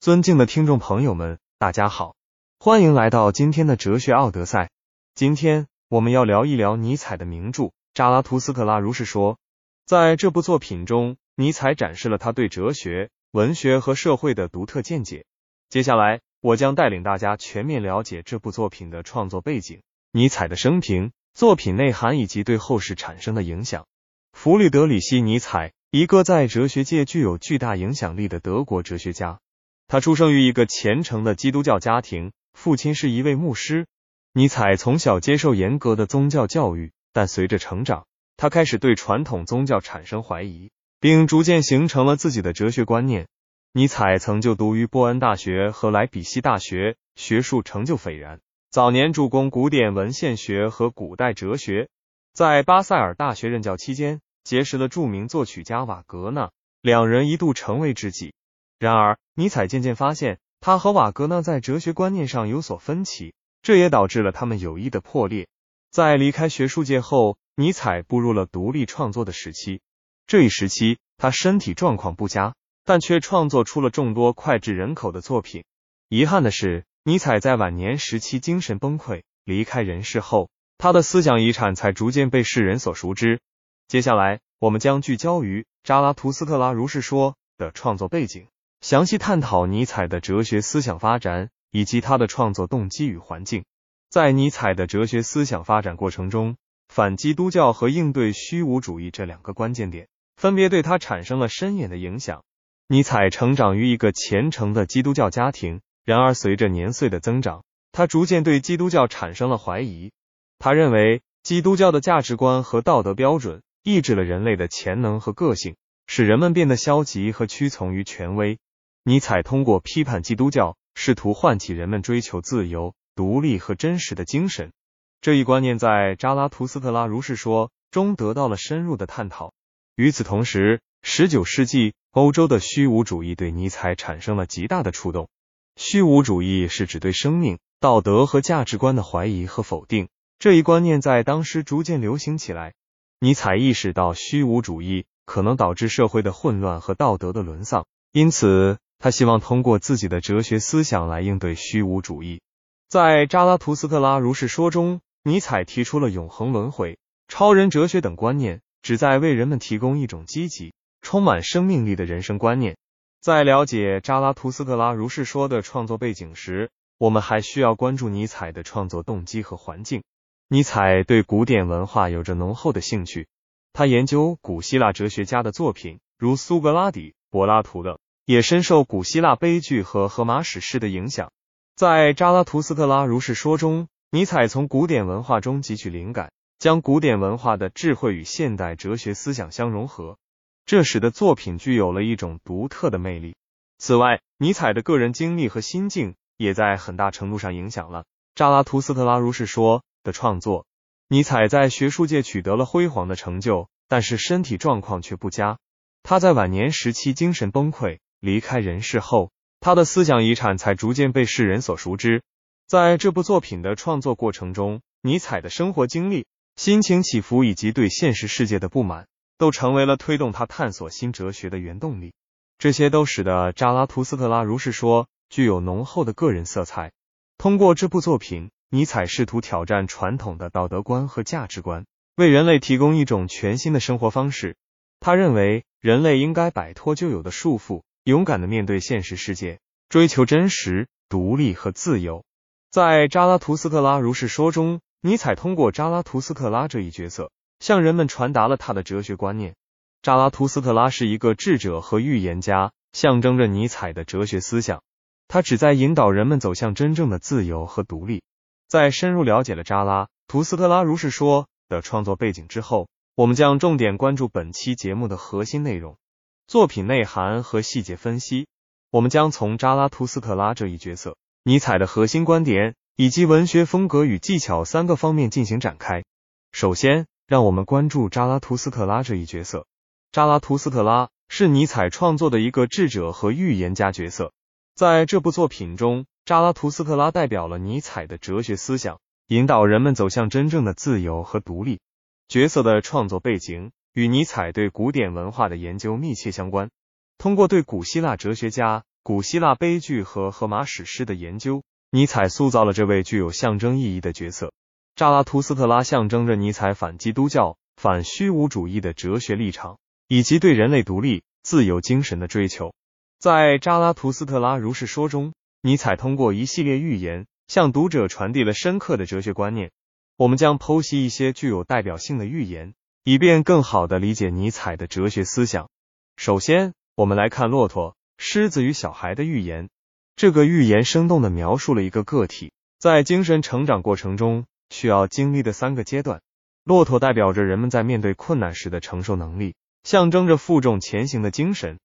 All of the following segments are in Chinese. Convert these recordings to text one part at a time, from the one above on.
尊敬的听众朋友们，大家好，欢迎来到今天的哲学奥德赛。今天我们要聊一聊尼采的名著《扎拉图斯特拉如是说》。在这部作品中，尼采展示了他对哲学、文学和社会的独特见解。接下来，我将带领大家全面了解这部作品的创作背景、尼采的生平、作品内涵以及对后世产生的影响。弗里德里希·尼采，一个在哲学界具有巨大影响力的德国哲学家。他出生于一个虔诚的基督教家庭，父亲是一位牧师。尼采从小接受严格的宗教教育，但随着成长，他开始对传统宗教产生怀疑，并逐渐形成了自己的哲学观念。尼采曾就读于波恩大学和莱比锡大学，学术成就斐然。早年主攻古典文献学和古代哲学，在巴塞尔大学任教期间，结识了著名作曲家瓦格纳，两人一度成为知己。然而，尼采渐渐发现，他和瓦格纳在哲学观念上有所分歧，这也导致了他们友谊的破裂。在离开学术界后，尼采步入了独立创作的时期。这一时期，他身体状况不佳，但却创作出了众多脍炙人口的作品。遗憾的是，尼采在晚年时期精神崩溃，离开人世后，他的思想遗产才逐渐被世人所熟知。接下来，我们将聚焦于《扎拉图斯特拉如是说》的创作背景。详细探讨尼采的哲学思想发展以及他的创作动机与环境。在尼采的哲学思想发展过程中，反基督教和应对虚无主义这两个关键点分别对他产生了深远的影响。尼采成长于一个虔诚的基督教家庭，然而随着年岁的增长，他逐渐对基督教产生了怀疑。他认为基督教的价值观和道德标准抑制了人类的潜能和个性，使人们变得消极和屈从于权威。尼采通过批判基督教，试图唤起人们追求自由、独立和真实的精神。这一观念在《扎拉图斯特拉如是说》中得到了深入的探讨。与此同时，十九世纪欧洲的虚无主义对尼采产生了极大的触动。虚无主义是指对生命、道德和价值观的怀疑和否定。这一观念在当时逐渐流行起来。尼采意识到虚无主义可能导致社会的混乱和道德的沦丧，因此。他希望通过自己的哲学思想来应对虚无主义。在《扎拉图斯特拉如是说》中，尼采提出了永恒轮回、超人哲学等观念，旨在为人们提供一种积极、充满生命力的人生观念。在了解《扎拉图斯特拉如是说》的创作背景时，我们还需要关注尼采的创作动机和环境。尼采对古典文化有着浓厚的兴趣，他研究古希腊哲学家的作品，如苏格拉底、柏拉图的。也深受古希腊悲剧和荷马史诗的影响。在《扎拉图斯特拉如是说》中，尼采从古典文化中汲取灵感，将古典文化的智慧与现代哲学思想相融合，这使得作品具有了一种独特的魅力。此外，尼采的个人经历和心境也在很大程度上影响了《扎拉图斯特拉如是说》的创作。尼采在学术界取得了辉煌的成就，但是身体状况却不佳。他在晚年时期精神崩溃。离开人世后，他的思想遗产才逐渐被世人所熟知。在这部作品的创作过程中，尼采的生活经历、心情起伏以及对现实世界的不满，都成为了推动他探索新哲学的原动力。这些都使得《扎拉图斯特拉如是说》具有浓厚的个人色彩。通过这部作品，尼采试图挑战传统的道德观和价值观，为人类提供一种全新的生活方式。他认为，人类应该摆脱旧有的束缚。勇敢的面对现实世界，追求真实、独立和自由。在《扎拉图斯特拉如是说》中，尼采通过扎拉图斯特拉这一角色，向人们传达了他的哲学观念。扎拉图斯特拉是一个智者和预言家，象征着尼采的哲学思想。他旨在引导人们走向真正的自由和独立。在深入了解了《扎拉图斯特拉如是说》的创作背景之后，我们将重点关注本期节目的核心内容。作品内涵和细节分析，我们将从扎拉图斯特拉这一角色、尼采的核心观点以及文学风格与技巧三个方面进行展开。首先，让我们关注扎拉图斯特拉这一角色。扎拉图斯特拉是尼采创作的一个智者和预言家角色。在这部作品中，扎拉图斯特拉代表了尼采的哲学思想，引导人们走向真正的自由和独立。角色的创作背景。与尼采对古典文化的研究密切相关。通过对古希腊哲学家古希腊悲剧和荷马史诗的研究，尼采塑造了这位具有象征意义的角色。扎拉图斯特拉象征着尼采反基督教、反虚无主义的哲学立场，以及对人类独立、自由精神的追求。在扎拉图斯特拉如是说中，尼采通过一系列寓言，向读者传递了深刻的哲学观念。我们将剖析一些具有代表性的寓言，以便更好的理解尼采的哲学思想。首先，我们来看骆驼。狮子与小孩的寓言，这个寓言生动的描述了一个个体在精神成长过程中需要经历的三个阶段。骆驼代表着人们在面对困难时的承受能力，象征着负重前行的精神；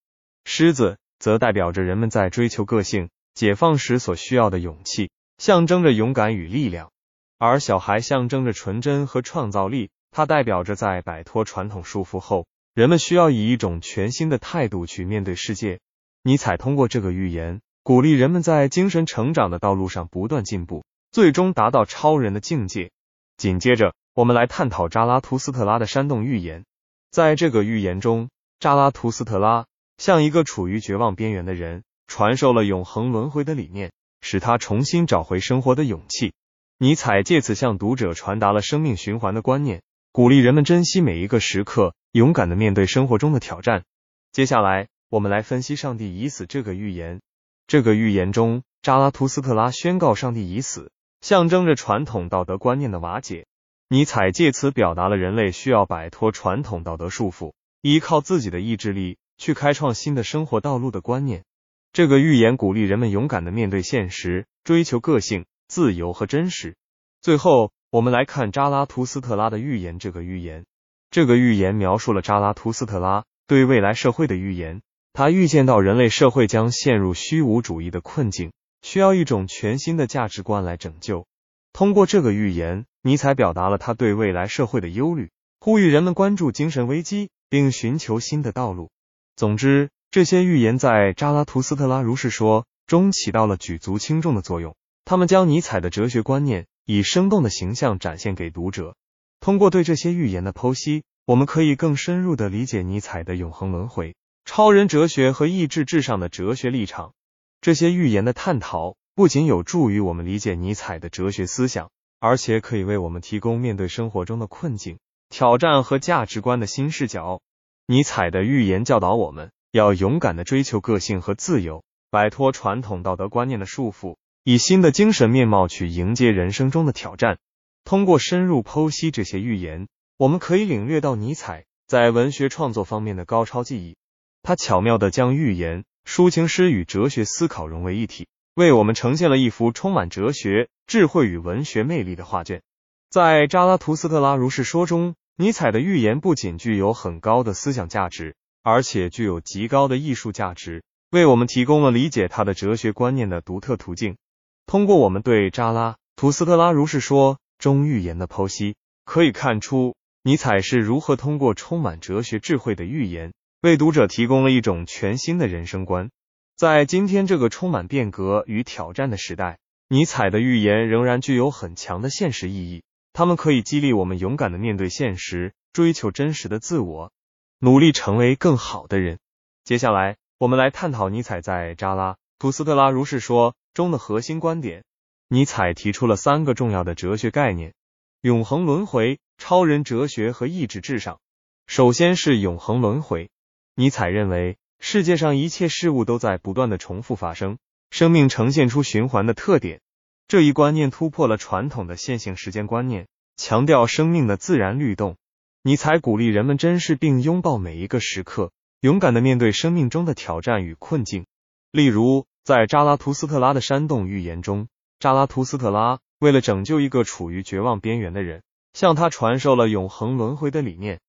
狮子则代表着人们在追求个性、解放时所需要的勇气，象征着勇敢与力量；而小孩象征着纯真和创造力，它代表着在摆脱传统束缚后，人们需要以一种全新的态度去面对世界。尼采通过这个预言，鼓励人们在精神成长的道路上不断进步，最终达到超人的境界。紧接着，我们来探讨扎拉图斯特拉的山洞寓言。在这个寓言中，扎拉图斯特拉向一个处于绝望边缘的人传授了永恒轮回的理念，使他重新找回生活的勇气。尼采借此向读者传达了生命循环的观念，鼓励人们珍惜每一个时刻，勇敢的面对生活中的挑战。接下来。我们来分析上帝已死这个预言。这个预言中，扎拉图斯特拉宣告上帝已死，象征着传统道德观念的瓦解。尼采借此表达了人类需要摆脱传统道德束缚，依靠自己的意志力去开创新的生活道路的观念。这个预言鼓励人们勇敢的面对现实，追求个性、自由和真实。最后，我们来看扎拉图斯特拉的预言。这个预言，这个预言描述了扎拉图斯特拉对未来社会的预言。他预见到人类社会将陷入虚无主义的困境，需要一种全新的价值观来拯救。通过这个预言，尼采表达了他对未来社会的忧虑，呼吁人们关注精神危机，并寻求新的道路。总之，这些预言在扎拉图斯特拉如是说中起到了举足轻重的作用。他们将尼采的哲学观念以生动的形象展现给读者。通过对这些预言的剖析，我们可以更深入的理解尼采的永恒轮回。超人哲学和意志至上的哲学立场，这些预言的探讨不仅有助于我们理解尼采的哲学思想，而且可以为我们提供面对生活中的困境、挑战和价值观的新视角。尼采的预言教导我们要勇敢的追求个性和自由，摆脱传统道德观念的束缚，以新的精神面貌去迎接人生中的挑战。通过深入剖析这些预言，我们可以领略到尼采在文学创作方面的高超技艺。他巧妙的将寓言、抒情诗与哲学思考融为一体，为我们呈现了一幅充满哲学、智慧与文学魅力的画卷。在扎拉图斯特拉如是说中，尼采的寓言不仅具有很高的思想价值，而且具有极高的艺术价值，为我们提供了理解他的哲学观念的独特途径。通过我们对扎拉图斯特拉如是说中寓言的剖析，可以看出尼采是如何通过充满哲学智慧的寓言。为读者提供了一种全新的人生观。在今天这个充满变革与挑战的时代，尼采的预言仍然具有很强的现实意义。他们可以激励我们勇敢的面对现实，追求真实的自我，努力成为更好的人。接下来，我们来探讨尼采在《扎拉图斯特拉如是说》中的核心观点。尼采提出了三个重要的哲学概念：永恒轮回、超人哲学和意志至上。首先是永恒轮回。尼采认为，世界上一切事物都在不断的重复发生，生命呈现出循环的特点。这一观念突破了传统的线性时间观念，强调生命的自然律动。尼采鼓励人们珍视并拥抱每一个时刻，勇敢的面对生命中的挑战与困境。例如，在扎拉图斯特拉的山洞预言中，扎拉图斯特拉为了拯救一个处于绝望边缘的人，向他传授了永恒轮回的理念。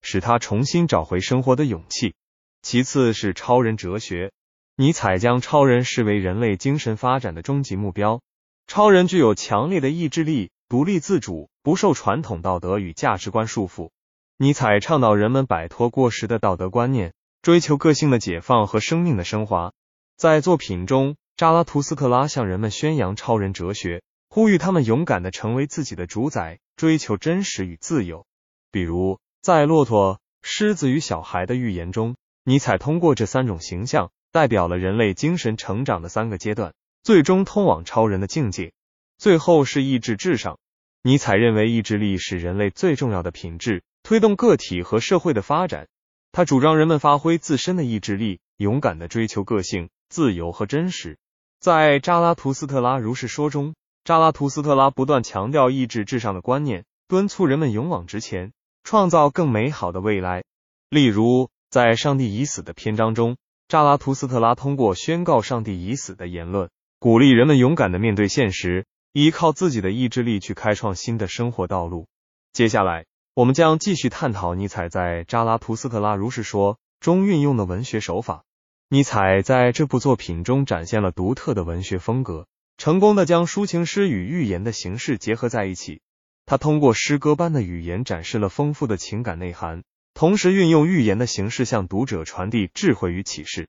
使他重新找回生活的勇气。其次是超人哲学，尼采将超人视为人类精神发展的终极目标。超人具有强烈的意志力，独立自主，不受传统道德与价值观束缚。尼采倡导人们摆脱过时的道德观念，追求个性的解放和生命的升华。在作品中，扎拉图斯特拉向人们宣扬超人哲学，呼吁他们勇敢的成为自己的主宰，追求真实与自由。比如。在骆驼、狮子与小孩的寓言中，尼采通过这三种形象，代表了人类精神成长的三个阶段，最终通往超人的境界。最后是意志至上。尼采认为，意志力是人类最重要的品质，推动个体和社会的发展。他主张人们发挥自身的意志力，勇敢的追求个性、自由和真实。在扎拉图斯特拉如是说中，扎拉图斯特拉不断强调意志至上的观念，敦促人们勇往直前，创造更美好的未来。例如，在《上帝已死》的篇章中，扎拉图斯特拉通过宣告上帝已死的言论，鼓励人们勇敢的面对现实。依靠自己的意志力去开创新的生活道路。接下来，我们将继续探讨尼采在《扎拉图斯特拉如是说》中运用的文学手法。尼采在这部作品中展现了独特的文学风格，成功的将抒情诗与寓言的形式结合在一起。他通过诗歌般的语言展示了丰富的情感内涵，同时运用寓言的形式向读者传递智慧与启示。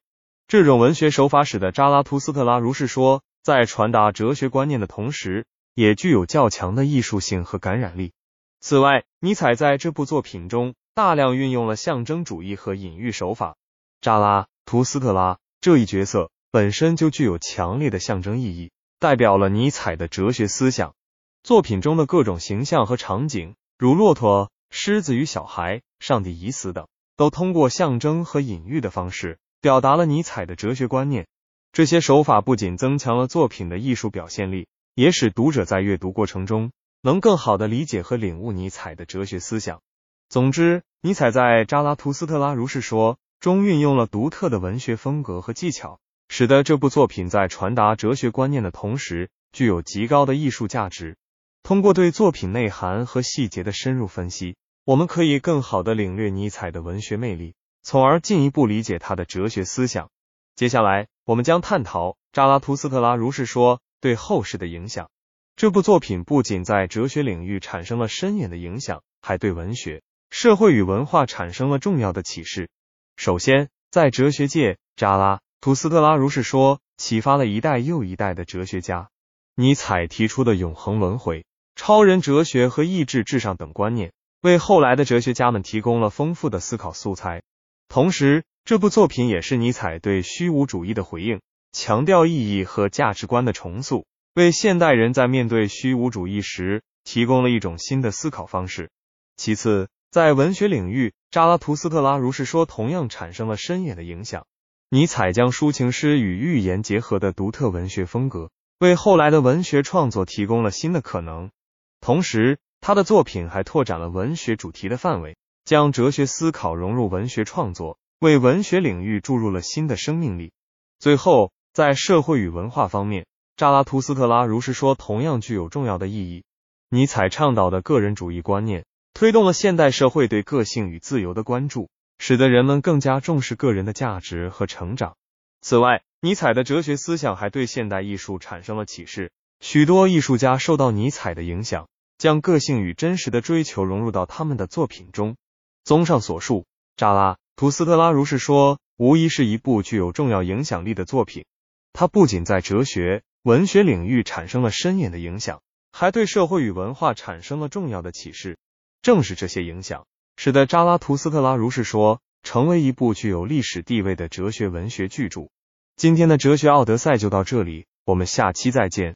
这种文学手法使得《扎拉图斯特拉如是说》。在传达哲学观念的同时，也具有较强的艺术性和感染力。此外，尼采在这部作品中大量运用了象征主义和隐喻手法。扎拉图斯特拉这一角色本身就具有强烈的象征意义，代表了尼采的哲学思想。作品中的各种形象和场景，如骆驼、狮子与小孩、上帝已死等，都通过象征和隐喻的方式表达了尼采的哲学观念。这些手法不仅增强了作品的艺术表现力，也使读者在阅读过程中能更好的理解和领悟尼采的哲学思想。总之，尼采在《扎拉图斯特拉如是说》中运用了独特的文学风格和技巧，使得这部作品在传达哲学观念的同时，具有极高的艺术价值。通过对作品内涵和细节的深入分析，我们可以更好的领略尼采的文学魅力，从而进一步理解他的哲学思想。接下来，我们将探讨扎拉图斯特拉如是说对后世的影响。这部作品不仅在哲学领域产生了深远的影响，还对文学、社会与文化产生了重要的启示。首先，在哲学界，扎拉图斯特拉如是说启发了一代又一代的哲学家。尼采提出的永恒轮回、超人哲学和意志至上等观念，为后来的哲学家们提供了丰富的思考素材。同时，这部作品也是尼采对虚无主义的回应，强调意义和价值观的重塑，为现代人在面对虚无主义时提供了一种新的思考方式。其次，在文学领域，扎拉图斯特拉如是说同样产生了深远的影响。尼采将抒情诗与寓言结合的独特文学风格，为后来的文学创作提供了新的可能。同时，他的作品还拓展了文学主题的范围，将哲学思考融入文学创作。为文学领域注入了新的生命力。最后，在社会与文化方面，扎拉图斯特拉如是说同样具有重要的意义。尼采倡导的个人主义观念，推动了现代社会对个性与自由的关注，使得人们更加重视个人的价值和成长。此外，尼采的哲学思想还对现代艺术产生了启示。许多艺术家受到尼采的影响，将个性与真实的追求融入到他们的作品中。综上所述，扎拉。图斯特拉如是说，无疑是一部具有重要影响力的作品。它不仅在哲学、文学领域产生了深远的影响，还对社会与文化产生了重要的启示。正是这些影响，使得扎拉图斯特拉如是说成为一部具有历史地位的哲学文学巨著。今天的哲学奥德赛就到这里，我们下期再见。